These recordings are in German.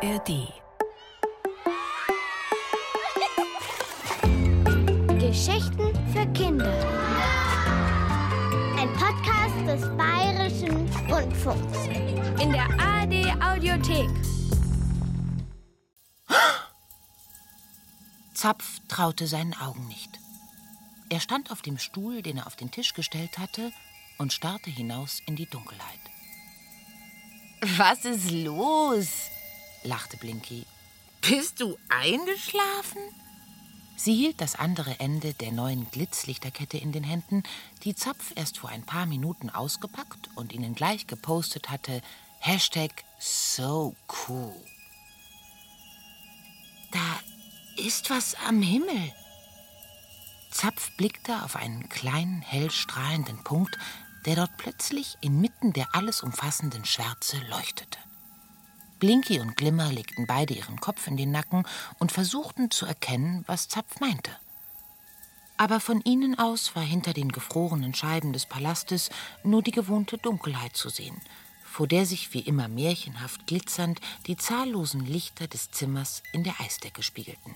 ARD. Geschichten für Kinder. Ein Podcast des Bayerischen Rundfunks. In der ARD Audiothek. Zapf traute seinen Augen nicht. Er stand auf dem Stuhl, den er auf den Tisch gestellt hatte, und starrte hinaus in die Dunkelheit. Was ist los? Lachte Blinky. Bist du eingeschlafen? Sie hielt das andere Ende der neuen Glitzlichterkette in den Händen, die Zapf erst vor ein paar Minuten ausgepackt und ihnen gleich gepostet hatte. Hashtag so cool. Da ist was am Himmel. Zapf blickte auf einen kleinen, hell strahlenden Punkt, der dort plötzlich inmitten der alles umfassenden Schwärze leuchtete. Blinky und Glimmer legten beide ihren Kopf in den Nacken und versuchten zu erkennen, was Zapf meinte. Aber von ihnen aus war hinter den gefrorenen Scheiben des Palastes nur die gewohnte Dunkelheit zu sehen, vor der sich wie immer märchenhaft glitzernd die zahllosen Lichter des Zimmers in der Eisdecke spiegelten.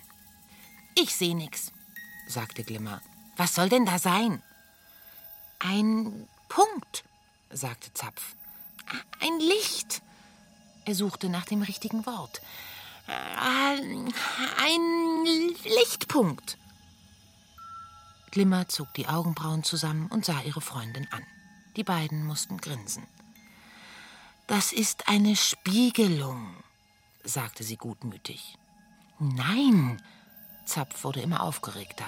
Ich seh nix, sagte Glimmer. Was soll denn da sein? Ein Punkt, sagte Zapf. Ein Licht. Er suchte nach dem richtigen Wort. Ein Lichtpunkt. Glimmer zog die Augenbrauen zusammen und sah ihre Freundin an. Die beiden mussten grinsen. Das ist eine Spiegelung, sagte sie gutmütig. Nein, Zapf wurde immer aufgeregter.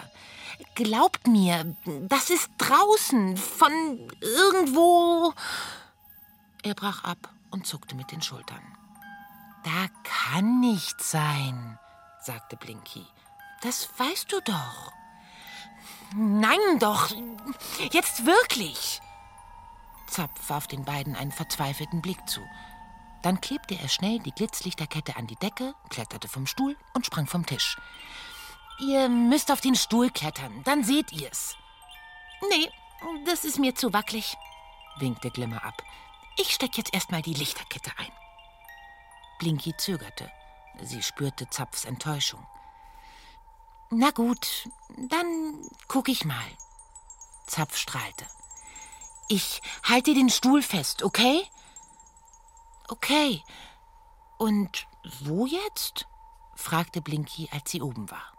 Glaubt mir, das ist draußen, von irgendwo. Er brach ab und zuckte mit den Schultern. Da kann nichts sein, sagte Blinky. Das weißt du doch. Nein doch, jetzt wirklich. Zapf warf den beiden einen verzweifelten Blick zu. Dann klebte er schnell die Glitzlichterkette an die Decke, kletterte vom Stuhl und sprang vom Tisch. Ihr müsst auf den Stuhl klettern, dann seht ihr's. Nee, das ist mir zu wackelig, winkte Glimmer ab. Ich steck jetzt erstmal die Lichterkette ein. Blinky zögerte. Sie spürte Zapfs Enttäuschung. Na gut, dann guck ich mal. Zapf strahlte. Ich halte den Stuhl fest, okay? Okay. Und wo jetzt? fragte Blinky, als sie oben war.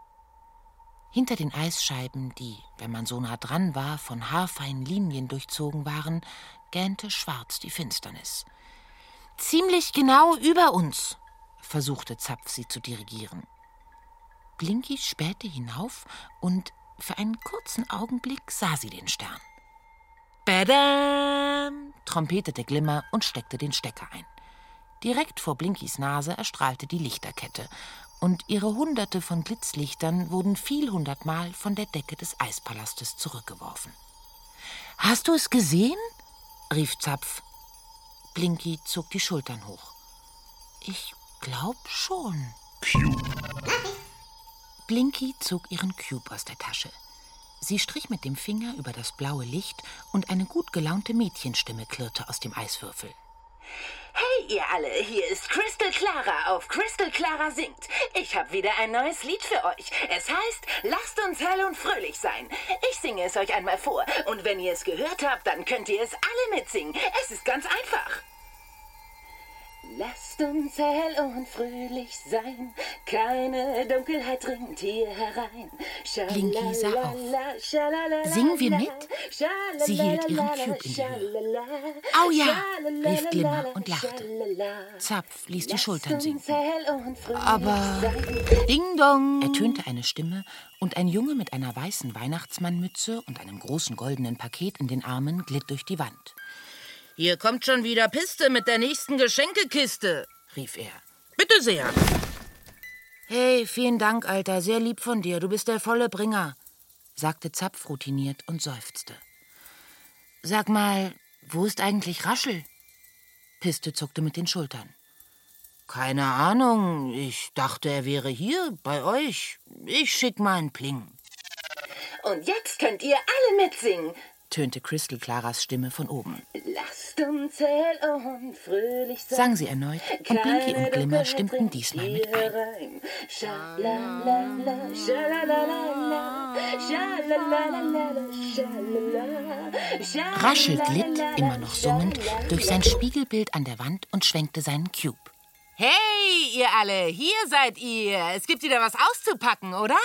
Hinter den Eisscheiben, die, wenn man so nah dran war, von haarfeinen Linien durchzogen waren, gähnte schwarz die Finsternis. Ziemlich genau über uns, versuchte Zapf sie zu dirigieren. Blinky spähte hinauf und für einen kurzen Augenblick sah sie den Stern. Badam! trompetete Glimmer und steckte den Stecker ein. Direkt vor Blinkys Nase erstrahlte die Lichterkette, und ihre Hunderte von Blitzlichtern wurden vielhundertmal von der Decke des Eispalastes zurückgeworfen. Hast du es gesehen? Rief Zapf. Blinky zog die Schultern hoch. Ich glaub schon. Cube. Blinky zog ihren Cube aus der Tasche. Sie strich mit dem Finger über das blaue Licht und eine gut gelaunte Mädchenstimme klirrte aus dem Eiswürfel. Hey ihr alle, hier ist Crystal Clara auf Crystal Clara singt. Ich habe wieder ein neues Lied für euch. Es heißt, lasst uns hell und fröhlich sein. Ich singe es euch einmal vor und wenn ihr es gehört habt, dann könnt ihr es alle mitsingen. Es ist ganz einfach. Lasst uns hell und fröhlich sein, keine Dunkelheit dringt hier herein. Blinky sah auf. Singen wir mit? Sie hielt ihren Cube in die Höhe. Au ja, rief Glimmer und lachte. Zapf ließ die Schultern sinken. Aber Ding Dong ertönte eine Stimme und ein Junge mit einer weißen Weihnachtsmannmütze und einem großen goldenen Paket in den Armen glitt durch die Wand. Hier kommt schon wieder Piste mit der nächsten Geschenkekiste, rief er. Bitte sehr. Hey, vielen Dank, Alter, sehr lieb von dir, du bist der volle Bringer, sagte Zapf routiniert und seufzte. Sag mal, wo ist eigentlich Raschel? Piste zuckte mit den Schultern. Keine Ahnung, ich dachte, er wäre hier, bei euch. Ich schick mal einen Pling. Und jetzt könnt ihr alle mitsingen. Tönte Crystal Claras Stimme von oben. Lasst uns hell und fröhlich sein. Sang sie erneut und Blinky und Glimmer stimmten diesmal mit ein. Raschel glitt, immer noch summend, durch sein Spiegelbild an der Wand und schwenkte seinen Cube. Hey, ihr alle, hier seid ihr. Es gibt wieder was auszupacken, oder?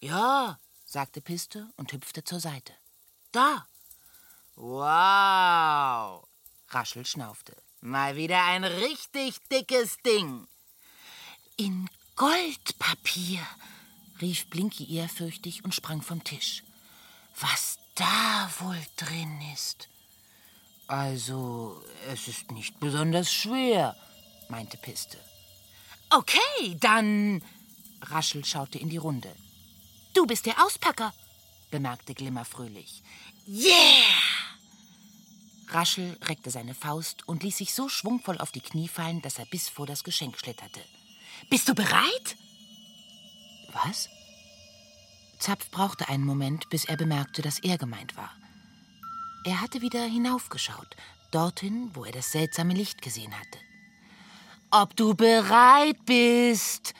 Ja, sagte Piste und hüpfte zur Seite. Da, Wow. Raschel schnaufte. Mal wieder ein richtig dickes Ding. In Goldpapier, rief Blinky ehrfürchtig und sprang vom Tisch. Was da wohl drin ist? Also, es ist nicht besonders schwer, meinte Piste. Okay, dann. Raschel schaute in die Runde. Du bist der Auspacker, bemerkte Glimmer fröhlich. Yeah! Raschel reckte seine Faust und ließ sich so schwungvoll auf die Knie fallen, dass er bis vor das Geschenk schlitterte. Bist du bereit? Was? Zapf brauchte einen Moment, bis er bemerkte, dass er gemeint war. Er hatte wieder hinaufgeschaut, dorthin, wo er das seltsame Licht gesehen hatte. Ob du bereit bist?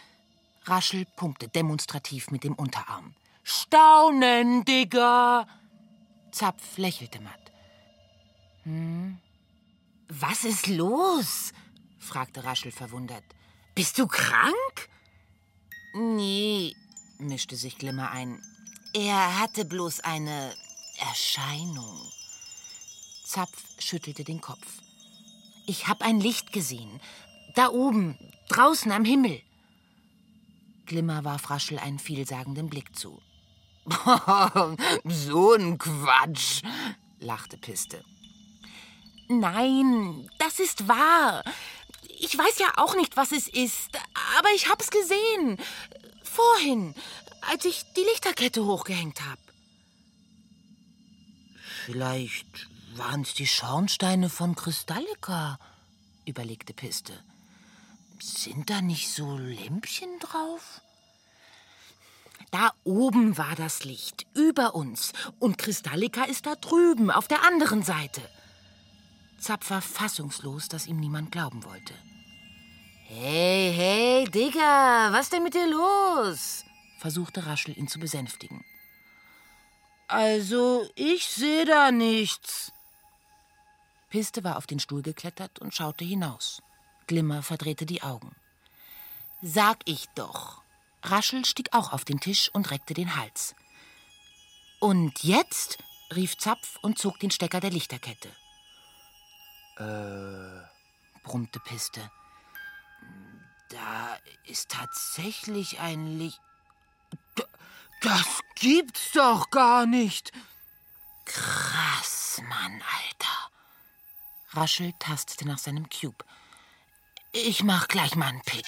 Raschel pumpte demonstrativ mit dem Unterarm. Staunen, Digga! Zapf lächelte matt. Hm? Was ist los? fragte Raschel verwundert. Bist du krank? Nee, mischte sich Glimmer ein. Er hatte bloß eine Erscheinung. Zapf schüttelte den Kopf. Ich hab ein Licht gesehen. Da oben, draußen am Himmel. Glimmer warf Raschel einen vielsagenden Blick zu. so ein Quatsch, lachte Piste. Nein, das ist wahr. Ich weiß ja auch nicht, was es ist, aber ich hab's gesehen. Vorhin, als ich die Lichterkette hochgehängt hab. Vielleicht waren's die Schornsteine von Kristallika, überlegte Piste. Sind da nicht so Lämpchen drauf? Da oben war das Licht, über uns, und Kristallika ist da drüben, auf der anderen Seite. Zapf war fassungslos, dass ihm niemand glauben wollte. Hey, hey, Digga, was denn mit dir los? versuchte Raschel ihn zu besänftigen. Also, ich sehe da nichts. Piste war auf den Stuhl geklettert und schaute hinaus. Glimmer verdrehte die Augen. Sag ich doch. Raschel stieg auch auf den Tisch und reckte den Hals. Und jetzt? rief Zapf und zog den Stecker der Lichterkette. Äh, brummte Piste. Da ist tatsächlich ein Licht. Das gibt's doch gar nicht. Krass, Mann, Alter. Raschel tastete nach seinem Cube. Ich mach gleich mal einen Pick.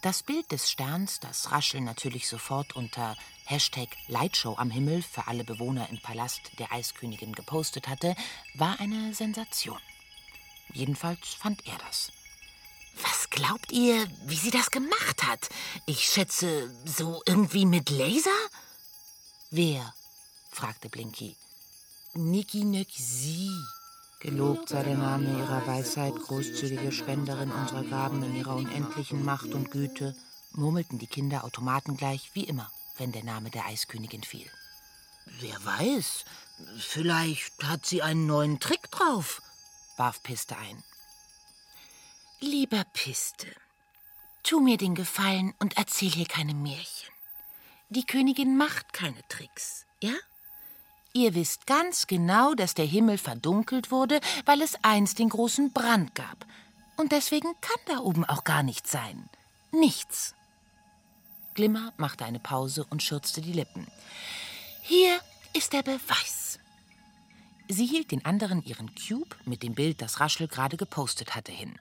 Das Bild des Sterns, das Raschel natürlich sofort unter Hashtag Lightshow am Himmel für alle Bewohner im Palast der Eiskönigin gepostet hatte, war eine Sensation. Jedenfalls fand er das. Was glaubt ihr, wie sie das gemacht hat? Ich schätze, so irgendwie mit Laser? Wer? fragte Blinky. Niki Nök Sie. Gelobt sei der Name ihrer Weisheit, großzügige Spenderin unserer Gaben in ihrer unendlichen Macht und Güte, murmelten die Kinder automatengleich wie immer, wenn der Name der Eiskönigin fiel. Wer weiß, vielleicht hat sie einen neuen Trick drauf, warf Piste ein. Lieber Piste, tu mir den Gefallen und erzähl hier keine Märchen. Die Königin macht keine Tricks, ja? Ihr wisst ganz genau, dass der Himmel verdunkelt wurde, weil es einst den großen Brand gab. Und deswegen kann da oben auch gar nichts sein. Nichts. Glimmer machte eine Pause und schürzte die Lippen. Hier ist der Beweis. Sie hielt den anderen ihren Cube mit dem Bild, das Raschel gerade gepostet hatte, hin.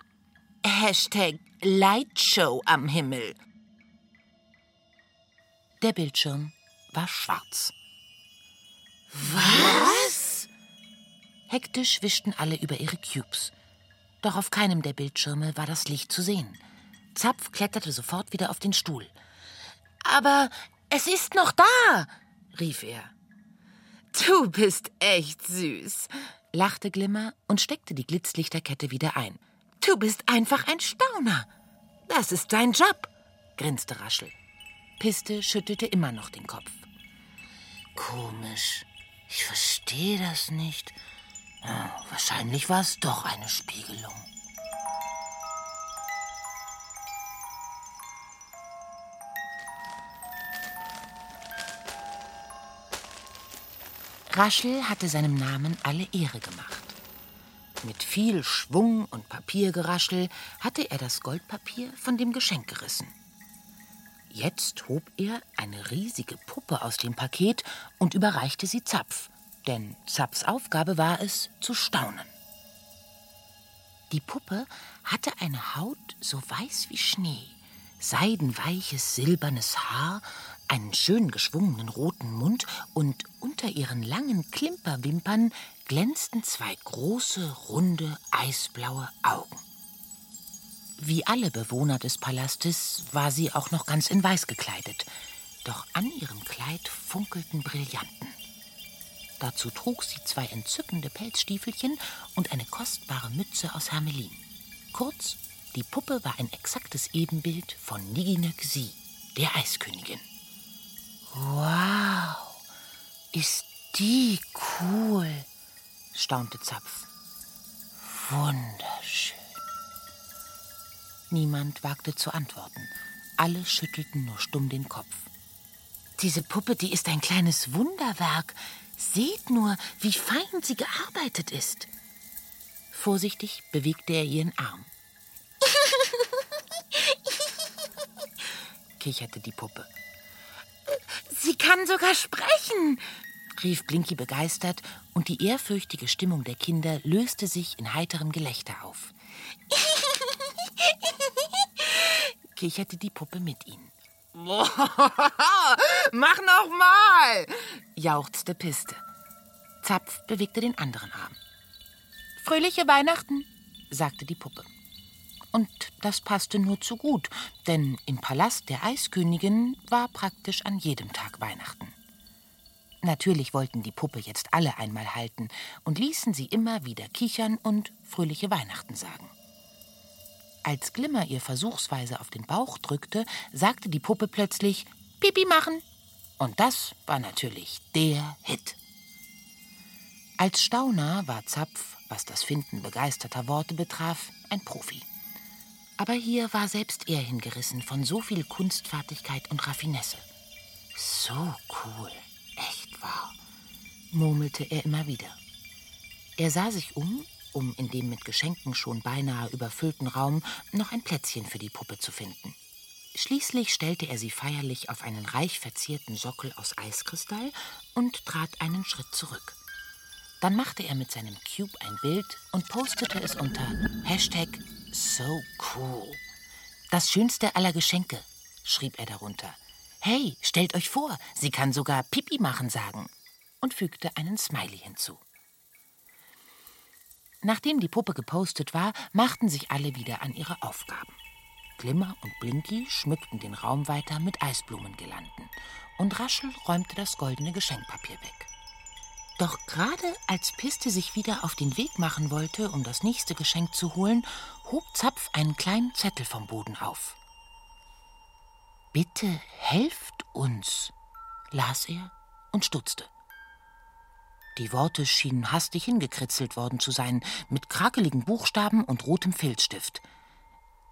Hashtag Lightshow am Himmel. Der Bildschirm war schwarz. Was? Hektisch wischten alle über ihre Cubes. Doch auf keinem der Bildschirme war das Licht zu sehen. Zapf kletterte sofort wieder auf den Stuhl. Aber es ist noch da, rief er. Du bist echt süß, lachte Glimmer und steckte die Glitzlichterkette wieder ein. Du bist einfach ein Stauner. Das ist dein Job, grinste Raschel. Piste schüttelte immer noch den Kopf. Komisch. Ich verstehe das nicht. Ja, wahrscheinlich war es doch eine Spiegelung. Raschel hatte seinem Namen alle Ehre gemacht. Mit viel Schwung und Papiergeraschel hatte er das Goldpapier von dem Geschenk gerissen. Jetzt hob er eine riesige Puppe aus dem Paket und überreichte sie Zapf, denn Zapfs Aufgabe war es, zu staunen. Die Puppe hatte eine Haut so weiß wie Schnee, seidenweiches silbernes Haar, einen schön geschwungenen roten Mund und unter ihren langen Klimperwimpern glänzten zwei große, runde, eisblaue Augen. Wie alle Bewohner des Palastes war sie auch noch ganz in Weiß gekleidet, doch an ihrem Kleid funkelten Brillanten. Dazu trug sie zwei entzückende Pelzstiefelchen und eine kostbare Mütze aus Hermelin. Kurz, die Puppe war ein exaktes Ebenbild von Niginök Si, der Eiskönigin. Wow, ist die cool, staunte Zapf. Wunderschön. Niemand wagte zu antworten. Alle schüttelten nur stumm den Kopf. Diese Puppe, die ist ein kleines Wunderwerk. Seht nur, wie fein sie gearbeitet ist. Vorsichtig bewegte er ihren Arm. kicherte die Puppe. Sie kann sogar sprechen, rief Blinky begeistert, und die ehrfürchtige Stimmung der Kinder löste sich in heiterem Gelächter auf. kicherte die Puppe mit ihnen. Mach noch mal, jauchzte Piste. Zapf bewegte den anderen Arm. Fröhliche Weihnachten, sagte die Puppe. Und das passte nur zu gut, denn im Palast der Eiskönigin war praktisch an jedem Tag Weihnachten. Natürlich wollten die Puppe jetzt alle einmal halten und ließen sie immer wieder kichern und fröhliche Weihnachten sagen. Als Glimmer ihr versuchsweise auf den Bauch drückte, sagte die Puppe plötzlich Pipi machen. Und das war natürlich der Hit. Als Stauner war Zapf, was das Finden begeisterter Worte betraf, ein Profi. Aber hier war selbst er hingerissen von so viel Kunstfertigkeit und Raffinesse. So cool, echt wahr, murmelte er immer wieder. Er sah sich um um in dem mit Geschenken schon beinahe überfüllten Raum noch ein Plätzchen für die Puppe zu finden. Schließlich stellte er sie feierlich auf einen reich verzierten Sockel aus Eiskristall und trat einen Schritt zurück. Dann machte er mit seinem Cube ein Bild und postete es unter Hashtag So cool. Das schönste aller Geschenke, schrieb er darunter. Hey, stellt euch vor, sie kann sogar Pipi machen sagen. Und fügte einen Smiley hinzu. Nachdem die Puppe gepostet war, machten sich alle wieder an ihre Aufgaben. Glimmer und Blinky schmückten den Raum weiter mit Eisblumengirlanden und Raschel räumte das goldene Geschenkpapier weg. Doch gerade als Piste sich wieder auf den Weg machen wollte, um das nächste Geschenk zu holen, hob Zapf einen kleinen Zettel vom Boden auf. Bitte helft uns, las er und stutzte. Die Worte schienen hastig hingekritzelt worden zu sein, mit krakeligen Buchstaben und rotem Filzstift.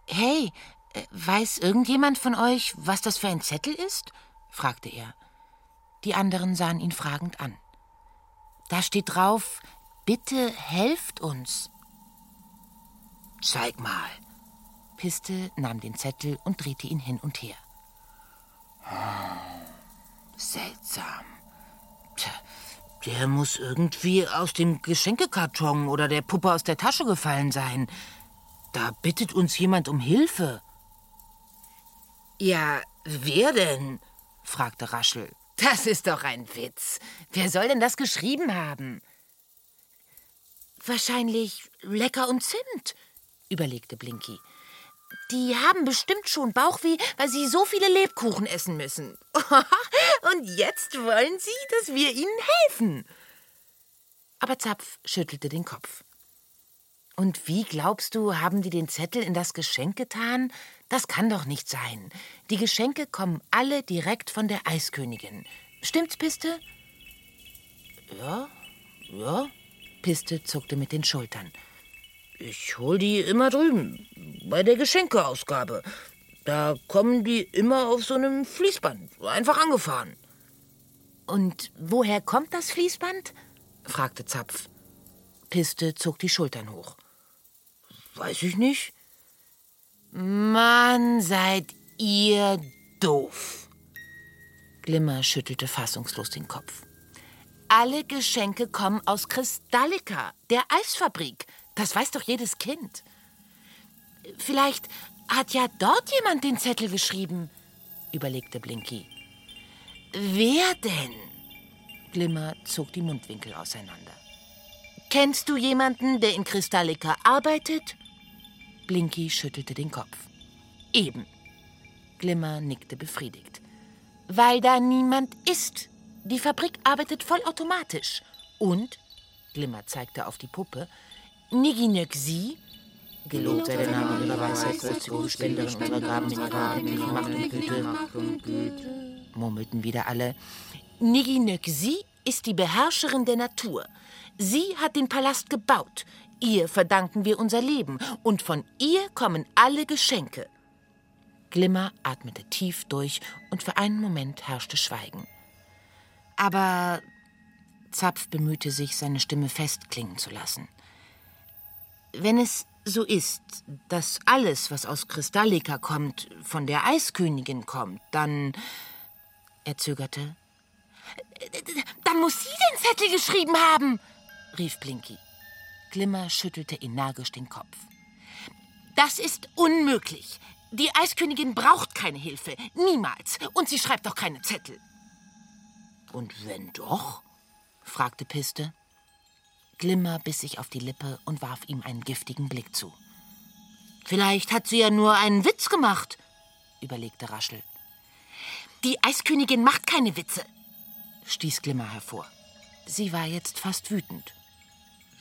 Hey, äh, weiß irgendjemand von euch, was das für ein Zettel ist? fragte er. Die anderen sahen ihn fragend an. Da steht drauf, bitte helft uns. Zeig mal. Piste nahm den Zettel und drehte ihn hin und her. Hm, seltsam. Tja, der muss irgendwie aus dem Geschenkekarton oder der Puppe aus der Tasche gefallen sein. Da bittet uns jemand um Hilfe. Ja, wer denn? fragte Raschel. Das ist doch ein Witz. Wer soll denn das geschrieben haben? Wahrscheinlich Lecker und Zimt, überlegte Blinky. Die haben bestimmt schon Bauchweh, weil sie so viele Lebkuchen essen müssen. Und jetzt wollen sie, dass wir ihnen helfen. Aber Zapf schüttelte den Kopf. Und wie glaubst du, haben die den Zettel in das Geschenk getan? Das kann doch nicht sein. Die Geschenke kommen alle direkt von der Eiskönigin. Stimmt's, Piste? Ja, ja. Piste zuckte mit den Schultern. Ich hol die immer drüben, bei der Geschenkeausgabe. Da kommen die immer auf so einem Fließband, einfach angefahren. Und woher kommt das Fließband? fragte Zapf. Piste zog die Schultern hoch. Weiß ich nicht. Mann, seid ihr doof. Glimmer schüttelte fassungslos den Kopf. Alle Geschenke kommen aus Kristallika, der Eisfabrik. Das weiß doch jedes Kind. Vielleicht hat ja dort jemand den Zettel geschrieben, überlegte Blinky. Wer denn? Glimmer zog die Mundwinkel auseinander. Kennst du jemanden, der in Kristallika arbeitet? Blinky schüttelte den Kopf. Eben. Glimmer nickte befriedigt. Weil da niemand ist. Die Fabrik arbeitet vollautomatisch. Und, Glimmer zeigte auf die Puppe, Niginöksi, gelobt sei der Name ihrer Weisheit, großzügige Spenderin unserer Gaben mit ihrer Macht und Güte, murmelten wieder alle. Niginöksi ist die Beherrscherin der Natur. Sie hat den Palast gebaut. Ihr verdanken wir unser Leben und von ihr kommen alle Geschenke. Glimmer atmete tief durch und für einen Moment herrschte Schweigen. Aber Zapf bemühte sich, seine Stimme festklingen zu lassen. Wenn es so ist, dass alles, was aus Kristallika kommt, von der Eiskönigin kommt, dann. Er zögerte. Dann muss sie den Zettel geschrieben haben, rief Blinky. Glimmer schüttelte energisch den Kopf. Das ist unmöglich. Die Eiskönigin braucht keine Hilfe. Niemals. Und sie schreibt auch keine Zettel. Und wenn doch? fragte Piste. Glimmer biss sich auf die Lippe und warf ihm einen giftigen Blick zu. Vielleicht hat sie ja nur einen Witz gemacht, überlegte Raschel. Die Eiskönigin macht keine Witze, stieß Glimmer hervor. Sie war jetzt fast wütend.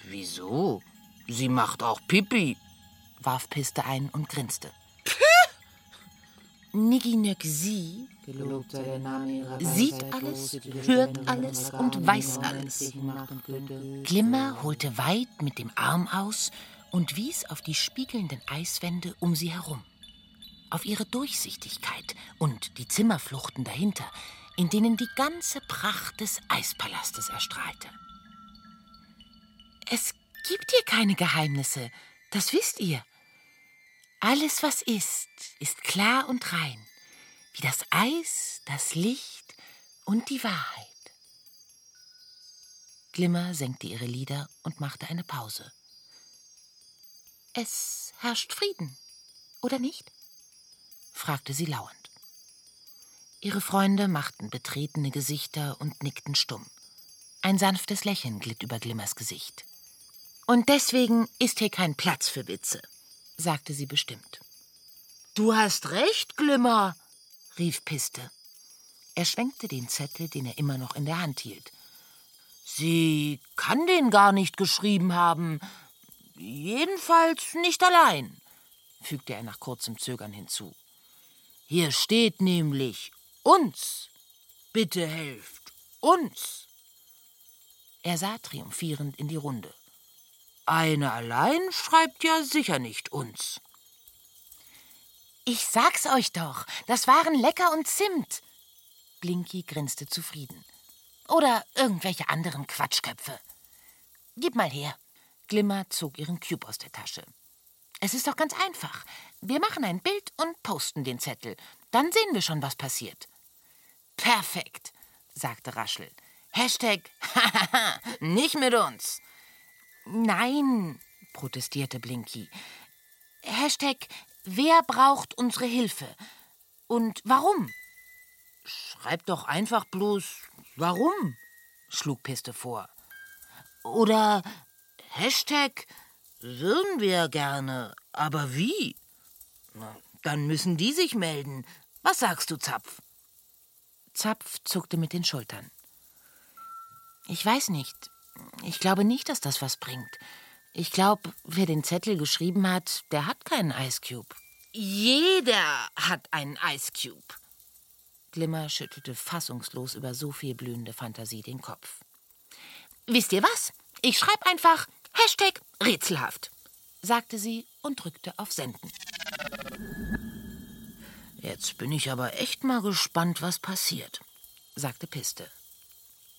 Wieso? Sie macht auch Pipi, warf Piste ein und grinste. Niginöksi sieht alles, hört alles und weiß alles. Glimmer holte weit mit dem Arm aus und wies auf die spiegelnden Eiswände um sie herum. Auf ihre Durchsichtigkeit und die Zimmerfluchten dahinter, in denen die ganze Pracht des Eispalastes erstrahlte. Es gibt hier keine Geheimnisse, das wisst ihr. Alles, was ist, ist klar und rein, wie das Eis, das Licht und die Wahrheit. Glimmer senkte ihre Lider und machte eine Pause. Es herrscht Frieden, oder nicht? fragte sie lauernd. Ihre Freunde machten betretene Gesichter und nickten stumm. Ein sanftes Lächeln glitt über Glimmers Gesicht. Und deswegen ist hier kein Platz für Witze sagte sie bestimmt. Du hast recht, Glimmer, rief Piste. Er schwenkte den Zettel, den er immer noch in der Hand hielt. Sie kann den gar nicht geschrieben haben. Jedenfalls nicht allein, fügte er nach kurzem Zögern hinzu. Hier steht nämlich uns. Bitte helft uns. Er sah triumphierend in die Runde. Eine allein schreibt ja sicher nicht uns. Ich sag's euch doch, das waren Lecker und Zimt. Blinky grinste zufrieden. Oder irgendwelche anderen Quatschköpfe. Gib mal her. Glimmer zog ihren Cube aus der Tasche. Es ist doch ganz einfach. Wir machen ein Bild und posten den Zettel. Dann sehen wir schon, was passiert. Perfekt, sagte Raschel. Hashtag, nicht mit uns. Nein, protestierte Blinky. Hashtag, wer braucht unsere Hilfe? Und warum? Schreib doch einfach bloß, warum? schlug Piste vor. Oder Hashtag, würden wir gerne, aber wie? Dann müssen die sich melden. Was sagst du, Zapf? Zapf zuckte mit den Schultern. Ich weiß nicht. Ich glaube nicht, dass das was bringt. Ich glaube, wer den Zettel geschrieben hat, der hat keinen Ice Cube. Jeder hat einen Ice Cube. Glimmer schüttelte fassungslos über so viel blühende Fantasie den Kopf. Wisst ihr was? Ich schreibe einfach Hashtag rätselhaft, sagte sie und drückte auf Senden. Jetzt bin ich aber echt mal gespannt, was passiert, sagte Piste.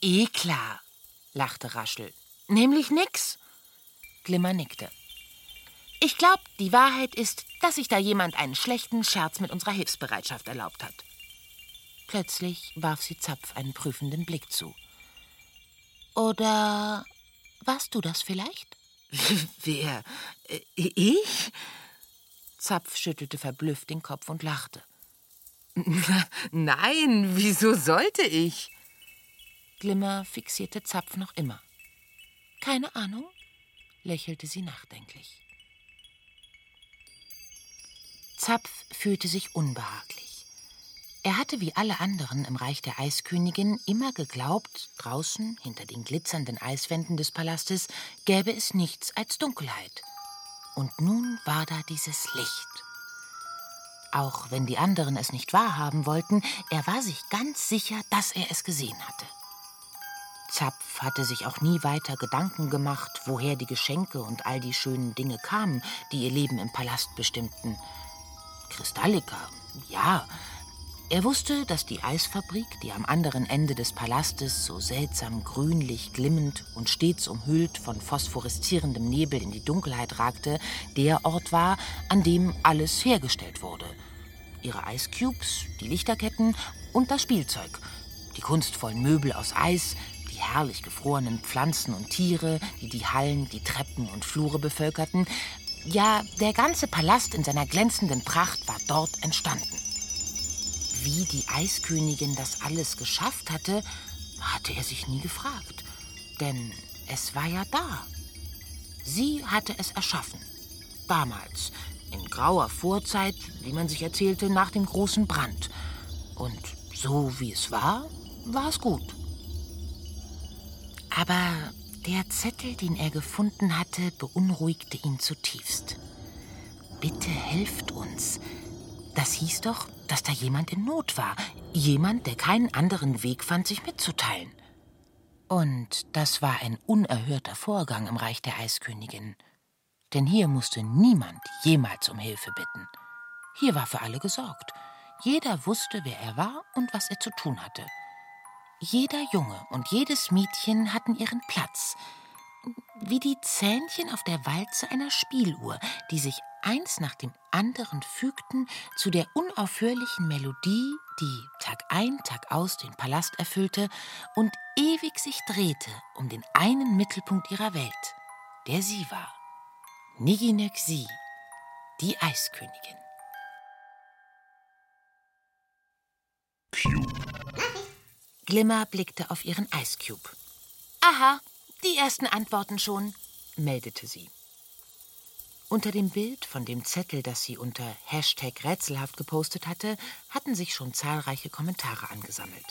Eh klar, lachte Raschel. Nämlich nix. Glimmer nickte. Ich glaube, die Wahrheit ist, dass sich da jemand einen schlechten Scherz mit unserer Hilfsbereitschaft erlaubt hat. Plötzlich warf sie Zapf einen prüfenden Blick zu. Oder warst du das vielleicht? Wer? Äh, ich? Zapf schüttelte verblüfft den Kopf und lachte. Nein, wieso sollte ich? Glimmer fixierte Zapf noch immer. Keine Ahnung, lächelte sie nachdenklich. Zapf fühlte sich unbehaglich. Er hatte wie alle anderen im Reich der Eiskönigin immer geglaubt, draußen, hinter den glitzernden Eiswänden des Palastes, gäbe es nichts als Dunkelheit. Und nun war da dieses Licht. Auch wenn die anderen es nicht wahrhaben wollten, er war sich ganz sicher, dass er es gesehen hatte. Zapf hatte sich auch nie weiter Gedanken gemacht, woher die Geschenke und all die schönen Dinge kamen, die ihr Leben im Palast bestimmten. Kristallika, ja. Er wusste, dass die Eisfabrik, die am anderen Ende des Palastes so seltsam grünlich glimmend und stets umhüllt von phosphoreszierendem Nebel in die Dunkelheit ragte, der Ort war, an dem alles hergestellt wurde. Ihre Eiscubes, die Lichterketten und das Spielzeug, die kunstvollen Möbel aus Eis, die herrlich gefrorenen Pflanzen und Tiere, die die Hallen, die Treppen und Flure bevölkerten, ja, der ganze Palast in seiner glänzenden Pracht war dort entstanden. Wie die Eiskönigin das alles geschafft hatte, hatte er sich nie gefragt. Denn es war ja da. Sie hatte es erschaffen. Damals, in grauer Vorzeit, wie man sich erzählte, nach dem großen Brand. Und so wie es war, war es gut. Aber der Zettel, den er gefunden hatte, beunruhigte ihn zutiefst. Bitte helft uns. Das hieß doch, dass da jemand in Not war. Jemand, der keinen anderen Weg fand, sich mitzuteilen. Und das war ein unerhörter Vorgang im Reich der Eiskönigin. Denn hier musste niemand jemals um Hilfe bitten. Hier war für alle gesorgt. Jeder wusste, wer er war und was er zu tun hatte. Jeder Junge und jedes Mädchen hatten ihren Platz, wie die Zähnchen auf der Walze einer Spieluhr, die sich eins nach dem anderen fügten zu der unaufhörlichen Melodie, die Tag ein, Tag aus den Palast erfüllte und ewig sich drehte um den einen Mittelpunkt ihrer Welt, der sie war. Niginek sie, die Eiskönigin. Glimmer blickte auf ihren Eiscube. Aha, die ersten Antworten schon, meldete sie. Unter dem Bild von dem Zettel, das sie unter Hashtag rätselhaft gepostet hatte, hatten sich schon zahlreiche Kommentare angesammelt.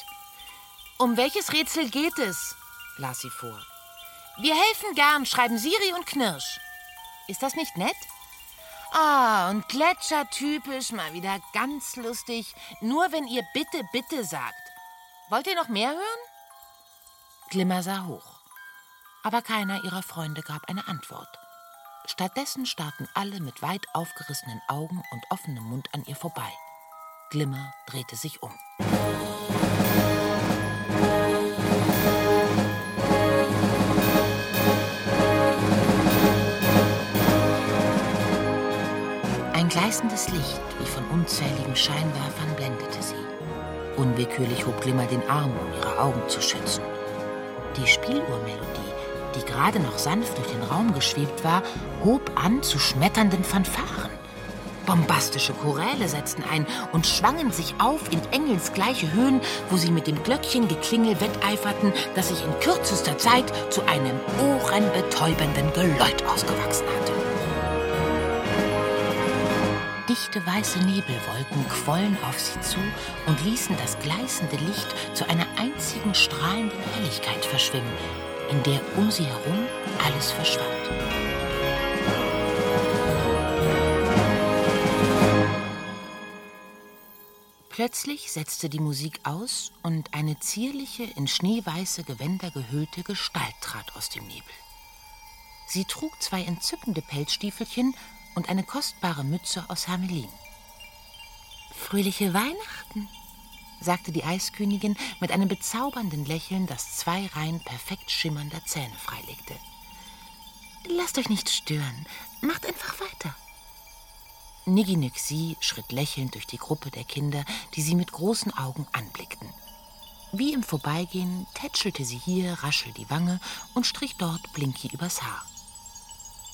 Um welches Rätsel geht es? las sie vor. Wir helfen gern, schreiben Siri und Knirsch. Ist das nicht nett? Ah, und Gletscher typisch, mal wieder ganz lustig. Nur wenn ihr bitte, bitte sagt. Wollt ihr noch mehr hören? Glimmer sah hoch. Aber keiner ihrer Freunde gab eine Antwort. Stattdessen starrten alle mit weit aufgerissenen Augen und offenem Mund an ihr vorbei. Glimmer drehte sich um. Ein gleißendes Licht, wie von unzähligen Scheinwerfern, blendete sie. Unwillkürlich hob Glimmer den Arm, um ihre Augen zu schützen. Die Spieluhrmelodie, die gerade noch sanft durch den Raum geschwebt war, hob an zu schmetternden Fanfaren. Bombastische Choräle setzten ein und schwangen sich auf in engelsgleiche Höhen, wo sie mit dem Glöckchengeklingel wetteiferten, das sich in kürzester Zeit zu einem ohrenbetäubenden Geläut ausgewachsen hatte. Dichte weiße Nebelwolken quollen auf sie zu und ließen das gleißende Licht zu einer einzigen strahlenden Helligkeit verschwimmen, in der um sie herum alles verschwand. Plötzlich setzte die Musik aus und eine zierliche, in schneeweiße Gewänder gehüllte Gestalt trat aus dem Nebel. Sie trug zwei entzückende Pelzstiefelchen und eine kostbare Mütze aus Hermelin. Fröhliche Weihnachten, sagte die Eiskönigin mit einem bezaubernden Lächeln, das zwei Reihen perfekt schimmernder Zähne freilegte. Lasst euch nicht stören, macht einfach weiter. Nigginixi schritt lächelnd durch die Gruppe der Kinder, die sie mit großen Augen anblickten. Wie im Vorbeigehen tätschelte sie hier raschel die Wange und strich dort Blinky übers Haar.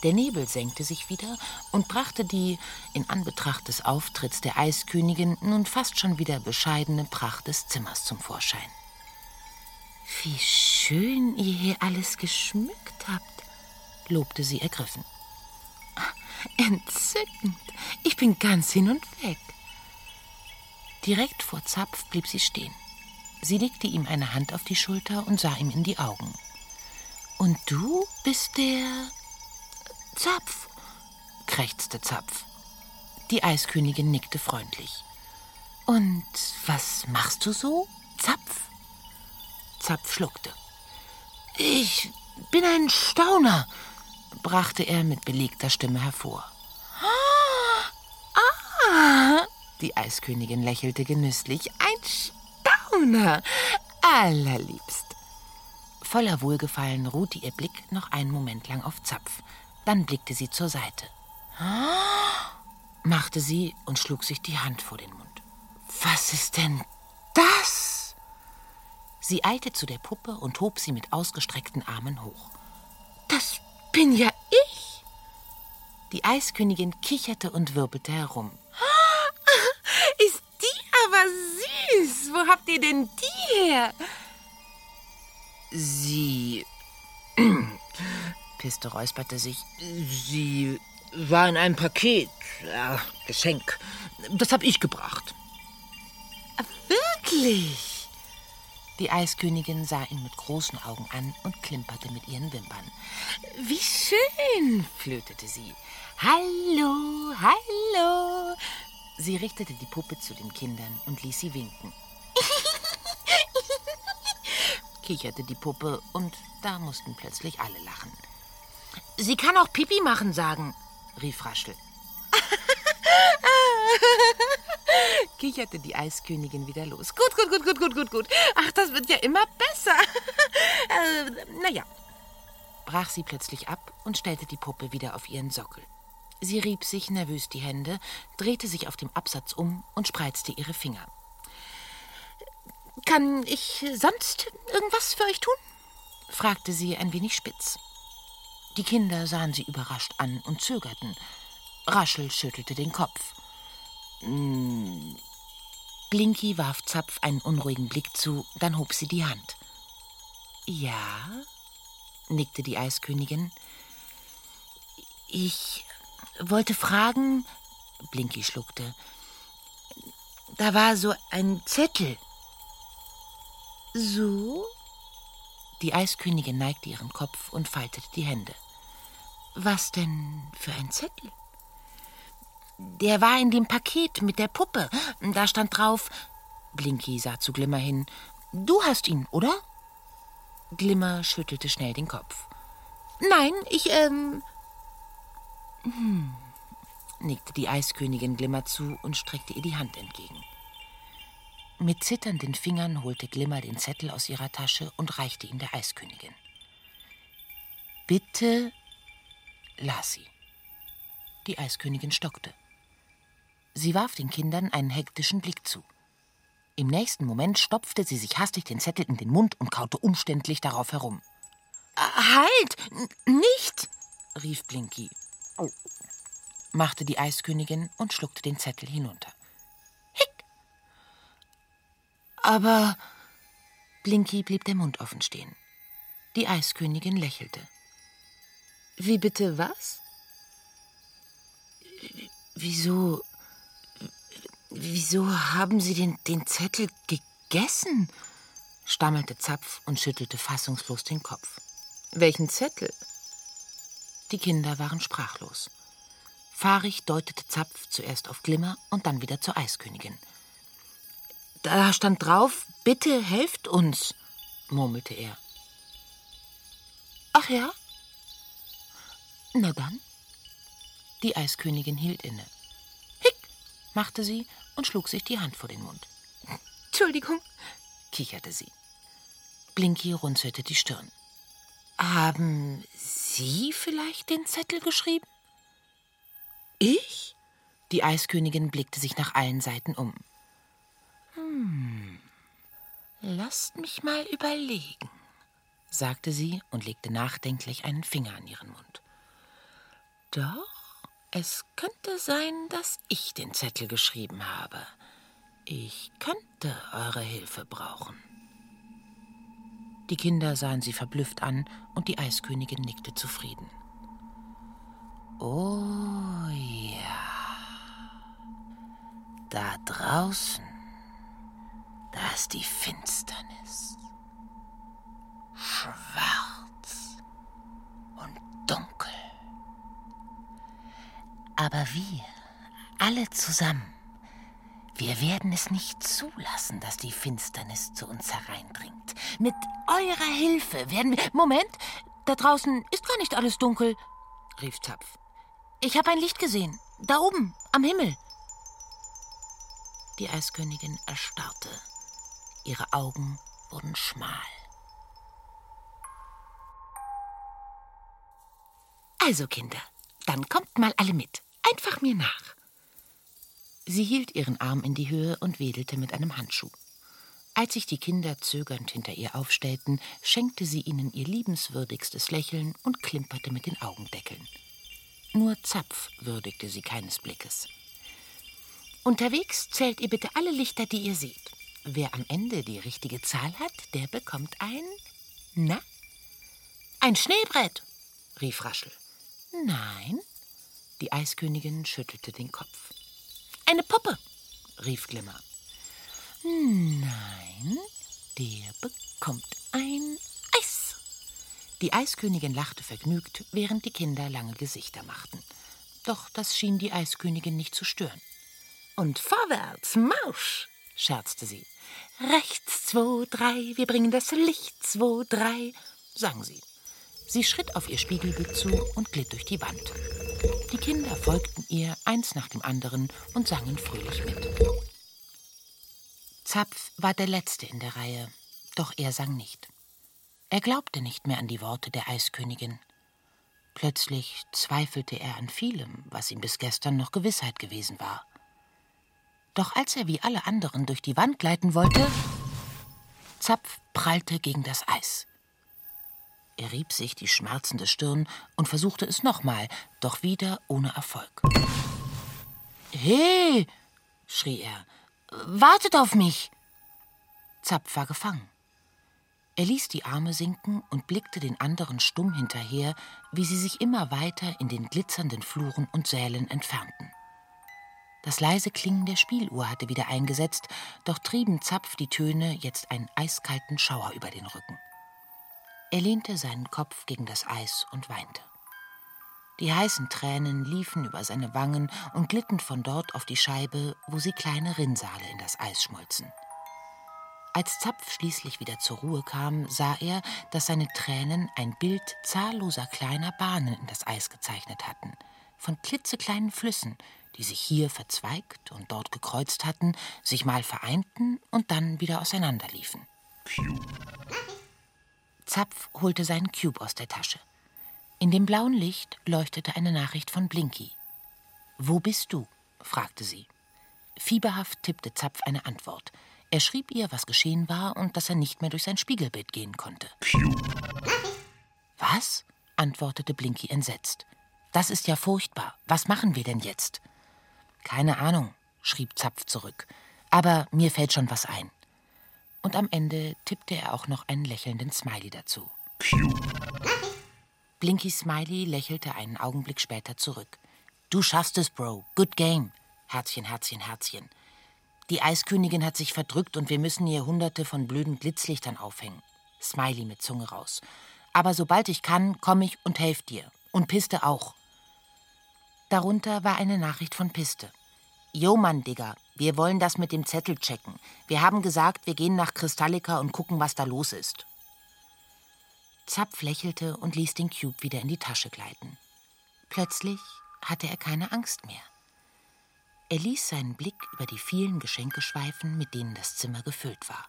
Der Nebel senkte sich wieder und brachte die, in Anbetracht des Auftritts der Eiskönigin, nun fast schon wieder bescheidene Pracht des Zimmers zum Vorschein. Wie schön ihr hier alles geschmückt habt, lobte sie ergriffen. Entzückend. Ich bin ganz hin und weg. Direkt vor Zapf blieb sie stehen. Sie legte ihm eine Hand auf die Schulter und sah ihm in die Augen. Und du bist der Zapf, krächzte Zapf. Die Eiskönigin nickte freundlich. Und was machst du so, Zapf? Zapf schluckte. Ich bin ein Stauner, brachte er mit belegter Stimme hervor. Ah, die Eiskönigin lächelte genüsslich. Ein Stauner, allerliebst. Voller Wohlgefallen ruhte ihr Blick noch einen Moment lang auf Zapf. Dann blickte sie zur Seite. machte sie und schlug sich die Hand vor den Mund. Was ist denn das? Sie eilte zu der Puppe und hob sie mit ausgestreckten Armen hoch. Das bin ja ich. Die Eiskönigin kicherte und wirbelte herum. Ist die aber süß. Wo habt ihr denn die her? Sie. Piste räusperte sich. Sie war in einem Paket. Ja, Geschenk. Das hab ich gebracht. Wirklich? Die Eiskönigin sah ihn mit großen Augen an und klimperte mit ihren Wimpern. Wie schön, flötete sie. Hallo, hallo. Sie richtete die Puppe zu den Kindern und ließ sie winken. kicherte die Puppe und da mussten plötzlich alle lachen. Sie kann auch Pipi machen sagen, rief Raschel. kicherte die Eiskönigin wieder los. Gut, gut, gut, gut, gut, gut, gut. Ach, das wird ja immer besser. äh, naja, brach sie plötzlich ab und stellte die Puppe wieder auf ihren Sockel. Sie rieb sich nervös die Hände, drehte sich auf dem Absatz um und spreizte ihre Finger. Kann ich sonst irgendwas für euch tun? fragte sie ein wenig spitz. Die Kinder sahen sie überrascht an und zögerten. Raschel schüttelte den Kopf. Hm, Blinky warf Zapf einen unruhigen Blick zu, dann hob sie die Hand. Ja, nickte die Eiskönigin. Ich wollte fragen, Blinky schluckte. Da war so ein Zettel. So? Die Eiskönigin neigte ihren Kopf und faltete die Hände. Was denn für ein Zettel? Der war in dem Paket mit der Puppe. Da stand drauf. Blinky sah zu Glimmer hin. Du hast ihn, oder? Glimmer schüttelte schnell den Kopf. Nein, ich, ähm. Hm, nickte die Eiskönigin Glimmer zu und streckte ihr die Hand entgegen. Mit zitternden Fingern holte Glimmer den Zettel aus ihrer Tasche und reichte ihn der Eiskönigin. Bitte, las sie. Die Eiskönigin stockte. Sie warf den Kindern einen hektischen Blick zu. Im nächsten Moment stopfte sie sich hastig den Zettel in den Mund und kaute umständlich darauf herum. Halt! Nicht! rief Blinky. Oh. machte die Eiskönigin und schluckte den Zettel hinunter. Hick! Aber Blinky blieb der Mund offen stehen. Die Eiskönigin lächelte. Wie bitte was? Wieso wieso haben Sie den, den Zettel gegessen? stammelte Zapf und schüttelte fassungslos den Kopf. Welchen Zettel? Die Kinder waren sprachlos. Fahrig deutete Zapf zuerst auf Glimmer und dann wieder zur Eiskönigin. Da stand drauf, bitte helft uns, murmelte er. Ach ja? Na dann. Die Eiskönigin hielt inne. Hick, machte sie und schlug sich die Hand vor den Mund. Entschuldigung, kicherte sie. Blinky runzelte die Stirn. Haben Sie vielleicht den Zettel geschrieben? Ich? Die Eiskönigin blickte sich nach allen Seiten um. Hm, lasst mich mal überlegen, sagte sie und legte nachdenklich einen Finger an ihren Mund. Doch, es könnte sein, dass ich den Zettel geschrieben habe. Ich könnte eure Hilfe brauchen. Die Kinder sahen sie verblüfft an und die Eiskönigin nickte zufrieden. Oh ja. Da draußen, da ist die Finsternis. Schwarz und dunkel. Aber wir, alle zusammen, wir werden es nicht zulassen, dass die Finsternis zu uns hereindringt. Mit eurer Hilfe werden wir. Moment, da draußen ist gar nicht alles dunkel, rief Zapf. Ich habe ein Licht gesehen. Da oben, am Himmel. Die Eiskönigin erstarrte. Ihre Augen wurden schmal. Also, Kinder, dann kommt mal alle mit. Einfach mir nach. Sie hielt ihren Arm in die Höhe und wedelte mit einem Handschuh. Als sich die Kinder zögernd hinter ihr aufstellten, schenkte sie ihnen ihr liebenswürdigstes Lächeln und klimperte mit den Augendeckeln. Nur Zapf würdigte sie keines Blickes. Unterwegs zählt ihr bitte alle Lichter, die ihr seht. Wer am Ende die richtige Zahl hat, der bekommt ein. Na? Ein Schneebrett, rief Raschel. Nein. Die Eiskönigin schüttelte den Kopf. Eine Puppe, rief Glimmer. Nein, der bekommt ein Eis. Die Eiskönigin lachte vergnügt, während die Kinder lange Gesichter machten. Doch das schien die Eiskönigin nicht zu stören. Und vorwärts, Marsch, scherzte sie. Rechts, zwei, drei, wir bringen das Licht, zwei, drei, sang sie. Sie schritt auf ihr Spiegelbild zu und glitt durch die Wand. Die Kinder folgten ihr eins nach dem anderen und sangen fröhlich mit. Zapf war der Letzte in der Reihe, doch er sang nicht. Er glaubte nicht mehr an die Worte der Eiskönigin. Plötzlich zweifelte er an vielem, was ihm bis gestern noch Gewissheit gewesen war. Doch als er wie alle anderen durch die Wand gleiten wollte, Zapf prallte gegen das Eis. Er rieb sich die schmerzende Stirn und versuchte es nochmal, doch wieder ohne Erfolg. He! schrie er. Wartet auf mich! Zapf war gefangen. Er ließ die Arme sinken und blickte den anderen stumm hinterher, wie sie sich immer weiter in den glitzernden Fluren und Sälen entfernten. Das leise Klingen der Spieluhr hatte wieder eingesetzt, doch trieben Zapf die Töne jetzt einen eiskalten Schauer über den Rücken. Er lehnte seinen Kopf gegen das Eis und weinte. Die heißen Tränen liefen über seine Wangen und glitten von dort auf die Scheibe, wo sie kleine Rinnsale in das Eis schmolzen. Als Zapf schließlich wieder zur Ruhe kam, sah er, dass seine Tränen ein Bild zahlloser kleiner Bahnen in das Eis gezeichnet hatten, von klitzekleinen Flüssen, die sich hier verzweigt und dort gekreuzt hatten, sich mal vereinten und dann wieder auseinanderliefen. Cute. Zapf holte seinen Cube aus der Tasche. In dem blauen Licht leuchtete eine Nachricht von Blinky. Wo bist du? fragte sie. Fieberhaft tippte Zapf eine Antwort. Er schrieb ihr, was geschehen war und dass er nicht mehr durch sein Spiegelbild gehen konnte. Cube. Was? antwortete Blinky entsetzt. Das ist ja furchtbar. Was machen wir denn jetzt? Keine Ahnung, schrieb Zapf zurück. Aber mir fällt schon was ein und am Ende tippte er auch noch einen lächelnden Smiley dazu. Cute. Blinky Smiley lächelte einen Augenblick später zurück. Du schaffst es, Bro. Good game. Herzchen, Herzchen, Herzchen. Die Eiskönigin hat sich verdrückt und wir müssen ihr hunderte von blöden Blitzlichtern aufhängen. Smiley mit Zunge raus. Aber sobald ich kann, komme ich und helfe dir. Und Piste auch. Darunter war eine Nachricht von Piste. Jo, Mann, Digga, wir wollen das mit dem Zettel checken. Wir haben gesagt, wir gehen nach Kristallika und gucken, was da los ist. Zapf lächelte und ließ den Cube wieder in die Tasche gleiten. Plötzlich hatte er keine Angst mehr. Er ließ seinen Blick über die vielen Geschenke schweifen, mit denen das Zimmer gefüllt war.